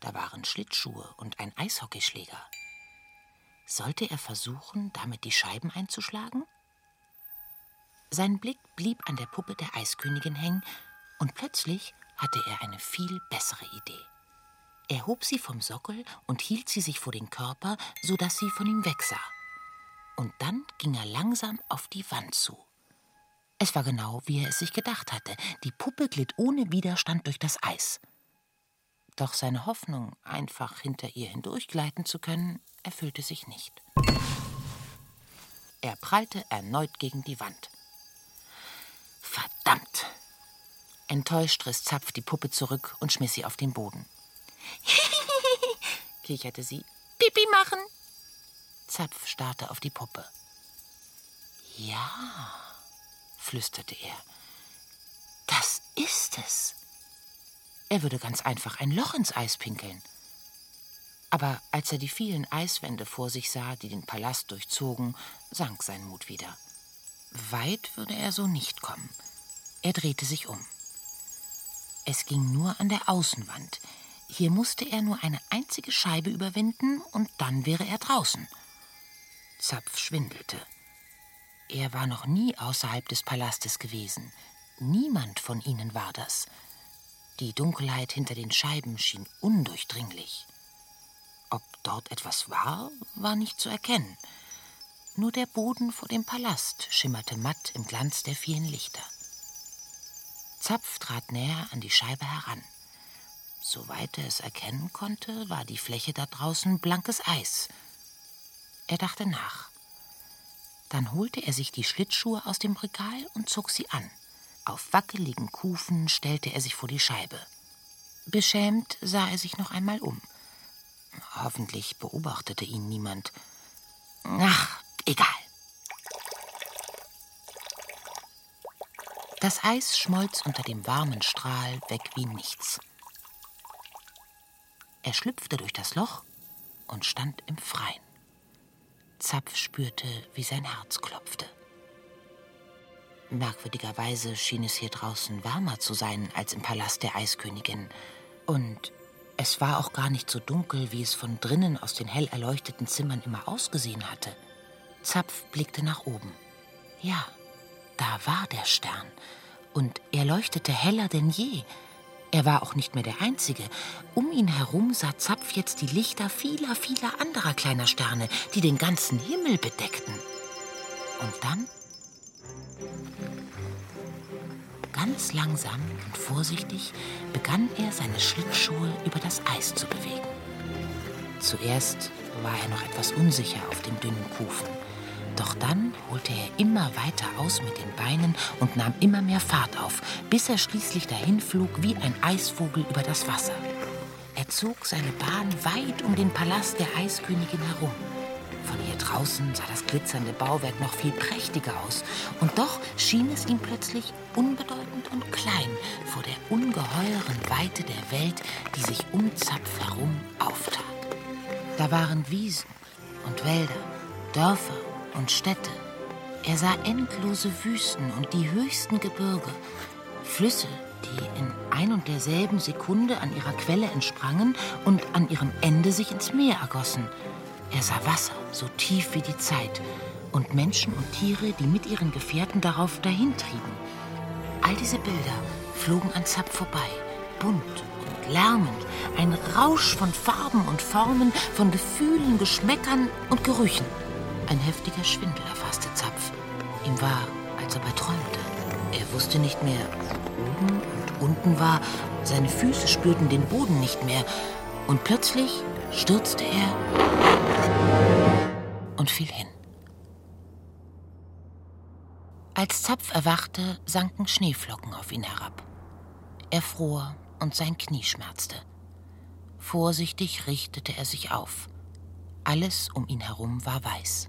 Da waren Schlittschuhe und ein Eishockeyschläger. Sollte er versuchen, damit die Scheiben einzuschlagen? Sein Blick blieb an der Puppe der Eiskönigin hängen, und plötzlich hatte er eine viel bessere Idee. Er hob sie vom Sockel und hielt sie sich vor den Körper, so dass sie von ihm wegsah. Und dann ging er langsam auf die Wand zu. Es war genau, wie er es sich gedacht hatte. Die Puppe glitt ohne Widerstand durch das Eis. Doch seine Hoffnung, einfach hinter ihr hindurchgleiten zu können, erfüllte sich nicht. Er prallte erneut gegen die Wand. Verdammt! Enttäuscht riss Zapf die Puppe zurück und schmiss sie auf den Boden. kicherte sie. Pipi machen! Zapf starrte auf die Puppe. Ja, flüsterte er. Das ist es. Er würde ganz einfach ein Loch ins Eis pinkeln. Aber als er die vielen Eiswände vor sich sah, die den Palast durchzogen, sank sein Mut wieder. Weit würde er so nicht kommen. Er drehte sich um. Es ging nur an der Außenwand. Hier musste er nur eine einzige Scheibe überwinden und dann wäre er draußen. Zapf schwindelte. Er war noch nie außerhalb des Palastes gewesen. Niemand von ihnen war das. Die Dunkelheit hinter den Scheiben schien undurchdringlich. Ob dort etwas war, war nicht zu erkennen. Nur der Boden vor dem Palast schimmerte matt im Glanz der vielen Lichter. Zapf trat näher an die Scheibe heran. Soweit er es erkennen konnte, war die Fläche da draußen blankes Eis. Er dachte nach. Dann holte er sich die Schlittschuhe aus dem Regal und zog sie an. Auf wackeligen Kufen stellte er sich vor die Scheibe. Beschämt sah er sich noch einmal um. Hoffentlich beobachtete ihn niemand. Ach, Egal. Das Eis schmolz unter dem warmen Strahl weg wie nichts. Er schlüpfte durch das Loch und stand im Freien. Zapf spürte, wie sein Herz klopfte. Merkwürdigerweise schien es hier draußen wärmer zu sein als im Palast der Eiskönigin. Und es war auch gar nicht so dunkel, wie es von drinnen aus den hell erleuchteten Zimmern immer ausgesehen hatte. Zapf blickte nach oben. Ja, da war der Stern. Und er leuchtete heller denn je. Er war auch nicht mehr der Einzige. Um ihn herum sah Zapf jetzt die Lichter vieler, vieler anderer kleiner Sterne, die den ganzen Himmel bedeckten. Und dann? Ganz langsam und vorsichtig begann er, seine Schlittschuhe über das Eis zu bewegen. Zuerst war er noch etwas unsicher auf den dünnen Kufen. Doch dann holte er immer weiter aus mit den Beinen und nahm immer mehr Fahrt auf, bis er schließlich dahin flog wie ein Eisvogel über das Wasser. Er zog seine Bahn weit um den Palast der Eiskönigin herum. Von hier draußen sah das glitzernde Bauwerk noch viel prächtiger aus, und doch schien es ihm plötzlich unbedeutend und klein vor der ungeheuren Weite der Welt, die sich um Zapf herum auftat. Da waren Wiesen und Wälder, Dörfer und Städte. Er sah endlose Wüsten und die höchsten Gebirge, Flüsse, die in ein und derselben Sekunde an ihrer Quelle entsprangen und an ihrem Ende sich ins Meer ergossen. Er sah Wasser, so tief wie die Zeit, und Menschen und Tiere, die mit ihren Gefährten darauf dahintrieben. All diese Bilder flogen an Zapp vorbei, bunt und lärmend, ein Rausch von Farben und Formen, von Gefühlen, Geschmäckern und Gerüchen. Ein heftiger Schwindel erfasste Zapf. Ihm war, als ob er träumte. Er wusste nicht mehr, wo oben und unten war. Seine Füße spürten den Boden nicht mehr. Und plötzlich stürzte er und fiel hin. Als Zapf erwachte, sanken Schneeflocken auf ihn herab. Er fror und sein Knie schmerzte. Vorsichtig richtete er sich auf. Alles um ihn herum war weiß.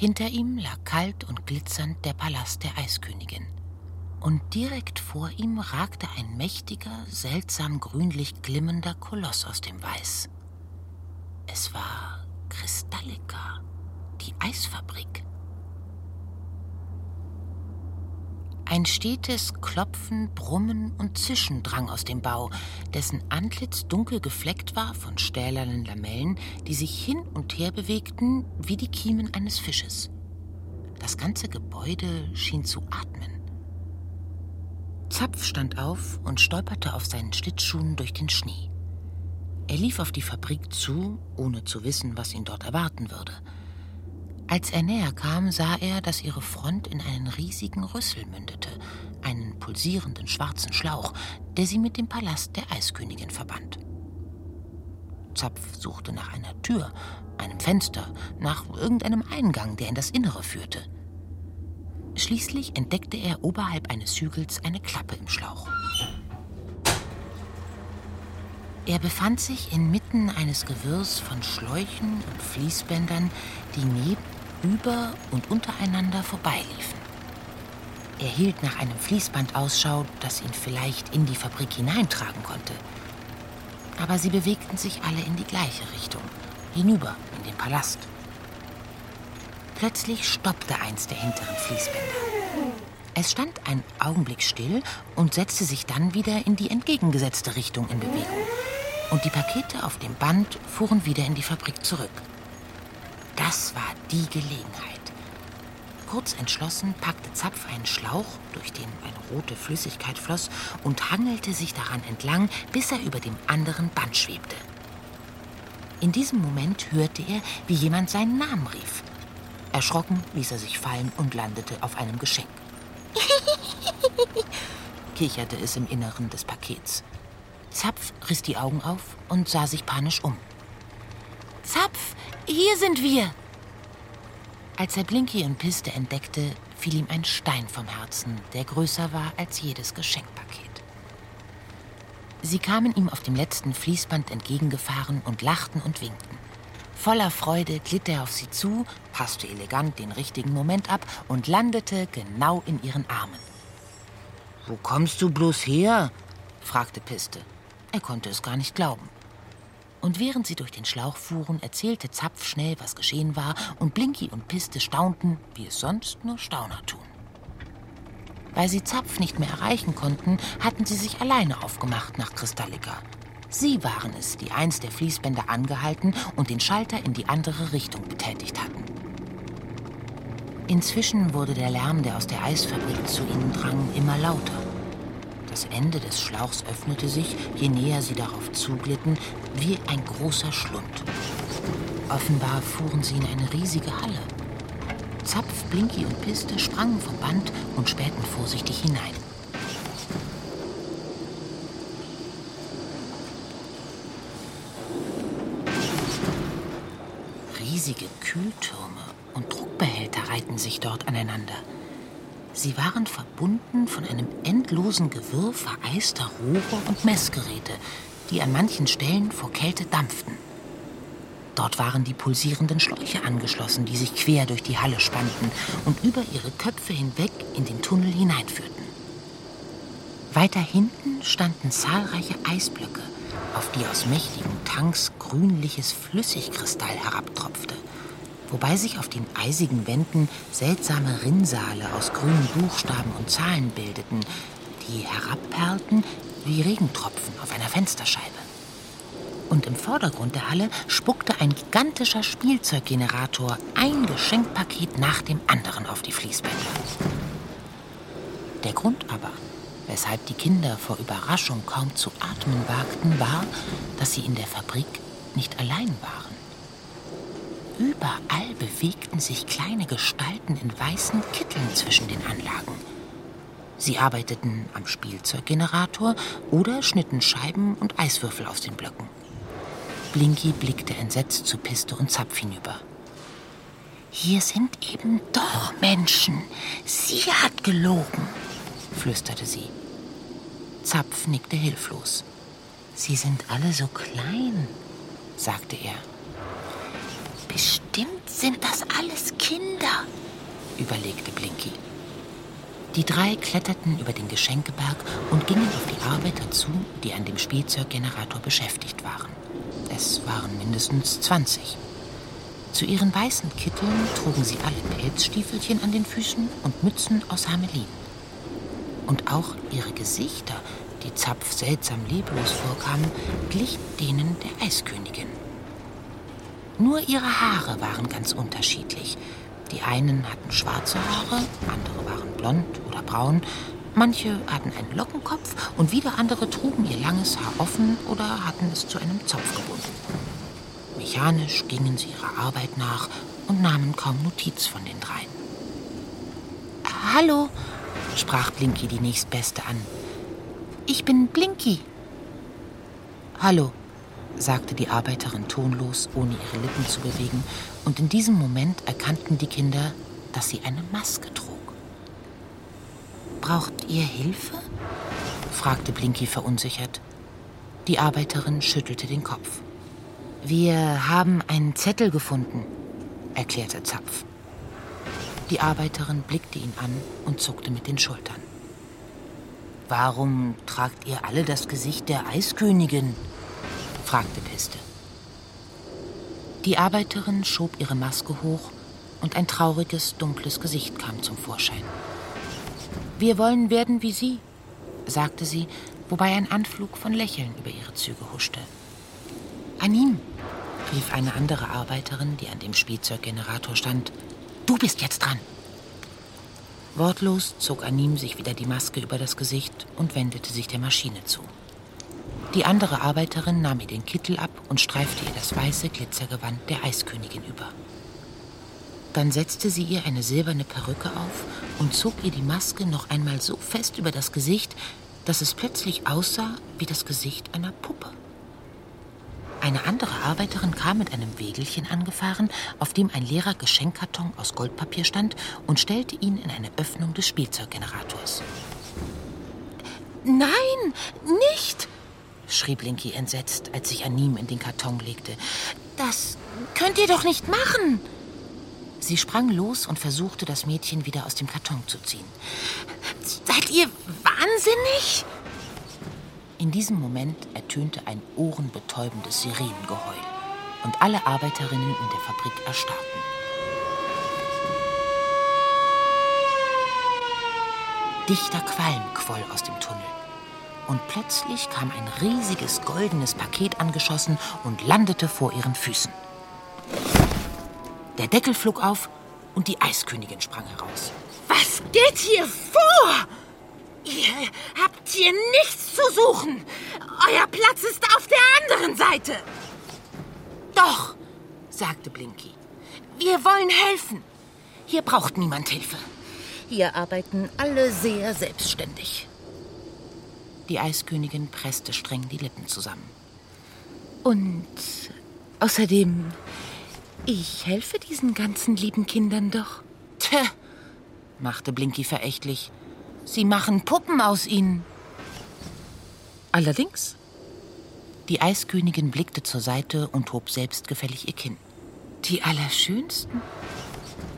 Hinter ihm lag kalt und glitzernd der Palast der Eiskönigin. Und direkt vor ihm ragte ein mächtiger, seltsam grünlich glimmender Koloss aus dem Weiß. Es war Kristallika, die Eisfabrik. Ein stetes Klopfen, Brummen und Zischen drang aus dem Bau, dessen Antlitz dunkel gefleckt war von stählernen Lamellen, die sich hin und her bewegten wie die Kiemen eines Fisches. Das ganze Gebäude schien zu atmen. Zapf stand auf und stolperte auf seinen Schlittschuhen durch den Schnee. Er lief auf die Fabrik zu, ohne zu wissen, was ihn dort erwarten würde. Als er näher kam, sah er, dass ihre Front in einen riesigen Rüssel mündete, einen pulsierenden schwarzen Schlauch, der sie mit dem Palast der Eiskönigin verband. Zapf suchte nach einer Tür, einem Fenster, nach irgendeinem Eingang, der in das Innere führte. Schließlich entdeckte er oberhalb eines Hügels eine Klappe im Schlauch. Er befand sich inmitten eines Gewirrs von Schläuchen und Fließbändern, die neben über und untereinander vorbeiliefen. Er hielt nach einem Fließband Ausschau, das ihn vielleicht in die Fabrik hineintragen konnte. Aber sie bewegten sich alle in die gleiche Richtung, hinüber in den Palast. Plötzlich stoppte eins der hinteren Fließbänder. Es stand einen Augenblick still und setzte sich dann wieder in die entgegengesetzte Richtung in Bewegung. Und die Pakete auf dem Band fuhren wieder in die Fabrik zurück. Das war die Gelegenheit. Kurz entschlossen packte Zapf einen Schlauch, durch den eine rote Flüssigkeit floss, und hangelte sich daran entlang, bis er über dem anderen Band schwebte. In diesem Moment hörte er, wie jemand seinen Namen rief. Erschrocken ließ er sich fallen und landete auf einem Geschenk. kicherte es im Inneren des Pakets. Zapf riss die Augen auf und sah sich panisch um. Zapf, hier sind wir! Als er Blinky und Piste entdeckte, fiel ihm ein Stein vom Herzen, der größer war als jedes Geschenkpaket. Sie kamen ihm auf dem letzten Fließband entgegengefahren und lachten und winkten. Voller Freude glitt er auf sie zu, passte elegant den richtigen Moment ab und landete genau in ihren Armen. Wo kommst du bloß her? fragte Piste. Er konnte es gar nicht glauben. Und während sie durch den Schlauch fuhren, erzählte Zapf schnell, was geschehen war, und Blinky und Piste staunten, wie es sonst nur Stauner tun. Weil sie Zapf nicht mehr erreichen konnten, hatten sie sich alleine aufgemacht nach Kristallika. Sie waren es, die eins der Fließbänder angehalten und den Schalter in die andere Richtung betätigt hatten. Inzwischen wurde der Lärm, der aus der Eisfabrik zu ihnen drang, immer lauter. Das Ende des Schlauchs öffnete sich, je näher sie darauf zuglitten, wie ein großer Schlund. Offenbar fuhren sie in eine riesige Halle. Zapf, Blinky und Piste sprangen vom Band und spähten vorsichtig hinein. Riesige Kühltürme und Druckbehälter reihten sich dort aneinander. Sie waren verbunden von einem endlosen Gewirr vereister Rohre und Messgeräte, die an manchen Stellen vor Kälte dampften. Dort waren die pulsierenden Schläuche angeschlossen, die sich quer durch die Halle spannten und über ihre Köpfe hinweg in den Tunnel hineinführten. Weiter hinten standen zahlreiche Eisblöcke, auf die aus mächtigen Tanks grünliches Flüssigkristall herabtropfte wobei sich auf den eisigen Wänden seltsame Rinnsale aus grünen Buchstaben und Zahlen bildeten, die herabperlten wie Regentropfen auf einer Fensterscheibe. Und im Vordergrund der Halle spuckte ein gigantischer Spielzeuggenerator ein Geschenkpaket nach dem anderen auf die Fließbänder. Der Grund aber, weshalb die Kinder vor Überraschung kaum zu atmen wagten, war, dass sie in der Fabrik nicht allein waren. Überall bewegten sich kleine Gestalten in weißen Kitteln zwischen den Anlagen. Sie arbeiteten am Spielzeuggenerator oder schnitten Scheiben und Eiswürfel aus den Blöcken. Blinky blickte entsetzt zu Piste und Zapf hinüber. Hier sind eben doch Menschen. Sie hat gelogen, flüsterte sie. Zapf nickte hilflos. Sie sind alle so klein, sagte er. Bestimmt sind das alles Kinder, überlegte Blinky. Die drei kletterten über den Geschenkeberg und gingen auf die Arbeiter zu, die an dem Spielzeuggenerator beschäftigt waren. Es waren mindestens 20. Zu ihren weißen Kitteln trugen sie alle Pelzstiefelchen an den Füßen und Mützen aus Hamelin. Und auch ihre Gesichter, die Zapf seltsam leblos vorkamen, glichen denen der Eiskönigin. Nur ihre Haare waren ganz unterschiedlich. Die einen hatten schwarze Haare, andere waren blond oder braun, manche hatten einen Lockenkopf und wieder andere trugen ihr langes Haar offen oder hatten es zu einem Zopf gebunden. Mechanisch gingen sie ihrer Arbeit nach und nahmen kaum Notiz von den dreien. Hallo, sprach Blinky die nächstbeste an. Ich bin Blinky. Hallo, sagte die Arbeiterin tonlos, ohne ihre Lippen zu bewegen, und in diesem Moment erkannten die Kinder, dass sie eine Maske trug. Braucht ihr Hilfe? fragte Blinky verunsichert. Die Arbeiterin schüttelte den Kopf. Wir haben einen Zettel gefunden, erklärte Zapf. Die Arbeiterin blickte ihn an und zuckte mit den Schultern. Warum tragt ihr alle das Gesicht der Eiskönigin? Fragte Piste. Die Arbeiterin schob ihre Maske hoch und ein trauriges, dunkles Gesicht kam zum Vorschein. Wir wollen werden wie Sie, sagte sie, wobei ein Anflug von Lächeln über ihre Züge huschte. Anim, rief eine andere Arbeiterin, die an dem Spielzeuggenerator stand. Du bist jetzt dran. Wortlos zog Anim sich wieder die Maske über das Gesicht und wendete sich der Maschine zu. Die andere Arbeiterin nahm ihr den Kittel ab und streifte ihr das weiße Glitzergewand der Eiskönigin über. Dann setzte sie ihr eine silberne Perücke auf und zog ihr die Maske noch einmal so fest über das Gesicht, dass es plötzlich aussah wie das Gesicht einer Puppe. Eine andere Arbeiterin kam mit einem Wägelchen angefahren, auf dem ein leerer Geschenkkarton aus Goldpapier stand und stellte ihn in eine Öffnung des Spielzeuggenerators. Nein, nicht! Schrie Blinky entsetzt, als sich Anim in den Karton legte. Das könnt ihr doch nicht machen! Sie sprang los und versuchte, das Mädchen wieder aus dem Karton zu ziehen. Seid ihr wahnsinnig? In diesem Moment ertönte ein ohrenbetäubendes Sirenengeheul und alle Arbeiterinnen in der Fabrik erstarrten. Dichter Qualm quoll aus dem Tunnel. Und plötzlich kam ein riesiges goldenes Paket angeschossen und landete vor ihren Füßen. Der Deckel flog auf und die Eiskönigin sprang heraus. Was geht hier vor? Ihr habt hier nichts zu suchen. Euer Platz ist auf der anderen Seite. Doch, sagte Blinky. Wir wollen helfen. Hier braucht niemand Hilfe. Hier arbeiten alle sehr selbstständig. Die Eiskönigin presste streng die Lippen zusammen. Und außerdem, ich helfe diesen ganzen lieben Kindern doch. Tja, machte Blinky verächtlich. Sie machen Puppen aus ihnen. Allerdings. Die Eiskönigin blickte zur Seite und hob selbstgefällig ihr Kinn. Die allerschönsten?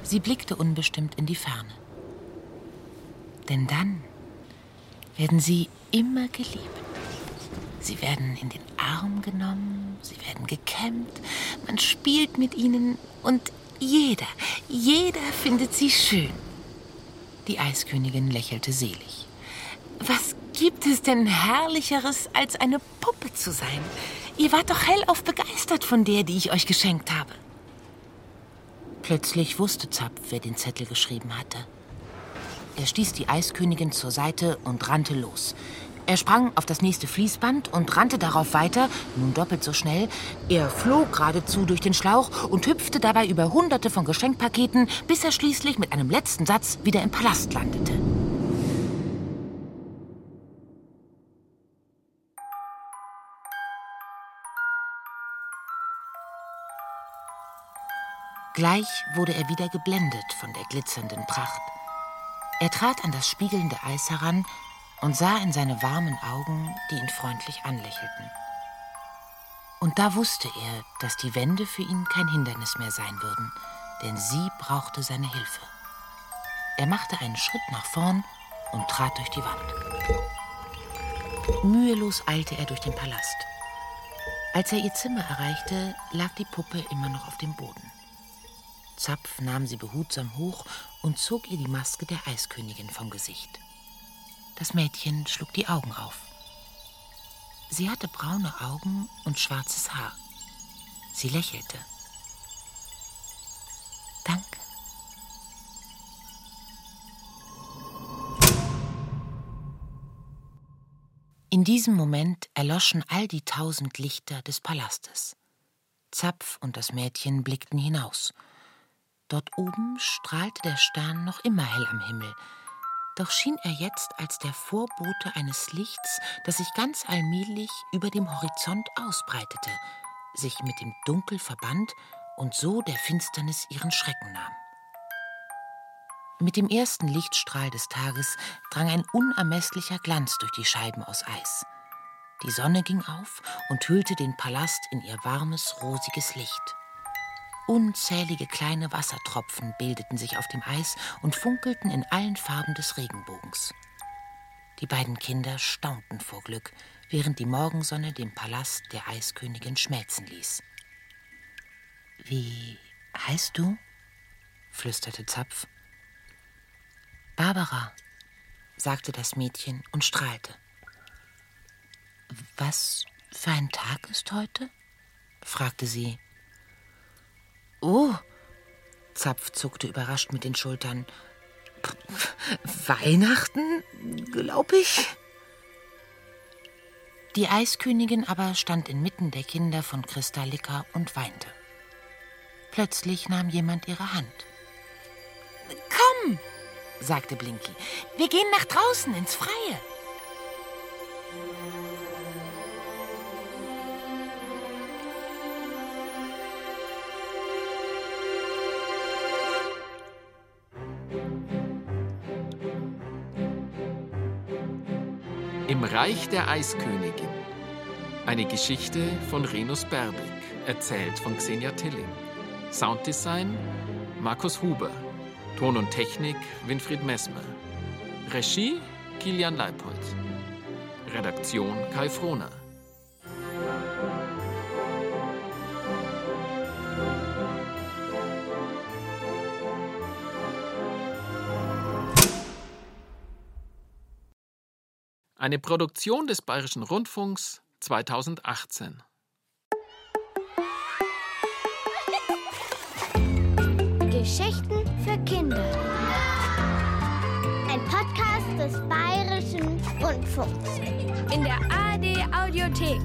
Sie blickte unbestimmt in die Ferne. Denn dann werden sie immer geliebt. Sie werden in den Arm genommen, sie werden gekämmt, man spielt mit ihnen und jeder, jeder findet sie schön. Die Eiskönigin lächelte selig. Was gibt es denn Herrlicheres, als eine Puppe zu sein? Ihr wart doch hellauf begeistert von der, die ich euch geschenkt habe. Plötzlich wusste Zapf, wer den Zettel geschrieben hatte. Er stieß die Eiskönigin zur Seite und rannte los. Er sprang auf das nächste Fließband und rannte darauf weiter, nun doppelt so schnell. Er flog geradezu durch den Schlauch und hüpfte dabei über hunderte von Geschenkpaketen, bis er schließlich mit einem letzten Satz wieder im Palast landete. Gleich wurde er wieder geblendet von der glitzernden Pracht. Er trat an das spiegelnde Eis heran und sah in seine warmen Augen, die ihn freundlich anlächelten. Und da wusste er, dass die Wände für ihn kein Hindernis mehr sein würden, denn sie brauchte seine Hilfe. Er machte einen Schritt nach vorn und trat durch die Wand. Mühelos eilte er durch den Palast. Als er ihr Zimmer erreichte, lag die Puppe immer noch auf dem Boden. Zapf nahm sie behutsam hoch und zog ihr die Maske der Eiskönigin vom Gesicht. Das Mädchen schlug die Augen auf. Sie hatte braune Augen und schwarzes Haar. Sie lächelte. Danke. In diesem Moment erloschen all die tausend Lichter des Palastes. Zapf und das Mädchen blickten hinaus. Dort oben strahlte der Stern noch immer hell am Himmel, doch schien er jetzt als der Vorbote eines Lichts, das sich ganz allmählich über dem Horizont ausbreitete, sich mit dem Dunkel verband und so der Finsternis ihren Schrecken nahm. Mit dem ersten Lichtstrahl des Tages drang ein unermesslicher Glanz durch die Scheiben aus Eis. Die Sonne ging auf und hüllte den Palast in ihr warmes, rosiges Licht. Unzählige kleine Wassertropfen bildeten sich auf dem Eis und funkelten in allen Farben des Regenbogens. Die beiden Kinder staunten vor Glück, während die Morgensonne den Palast der Eiskönigin schmelzen ließ. Wie heißt du? flüsterte Zapf. Barbara, sagte das Mädchen und strahlte. Was für ein Tag ist heute? fragte sie Oh, Zapf zuckte überrascht mit den Schultern. Weihnachten, glaub ich. Die Eiskönigin aber stand inmitten der Kinder von Kristallika und weinte. Plötzlich nahm jemand ihre Hand. Komm, sagte Blinky, wir gehen nach draußen ins Freie. Reich der Eiskönigin. Eine Geschichte von Renus Berbig, erzählt von Xenia Tilling. Sounddesign Markus Huber. Ton und Technik Winfried Messmer. Regie Kilian Leipold. Redaktion Kai Frohner. Eine Produktion des Bayerischen Rundfunks 2018. Geschichten für Kinder. Ein Podcast des Bayerischen Rundfunks. In der ARD Audiothek.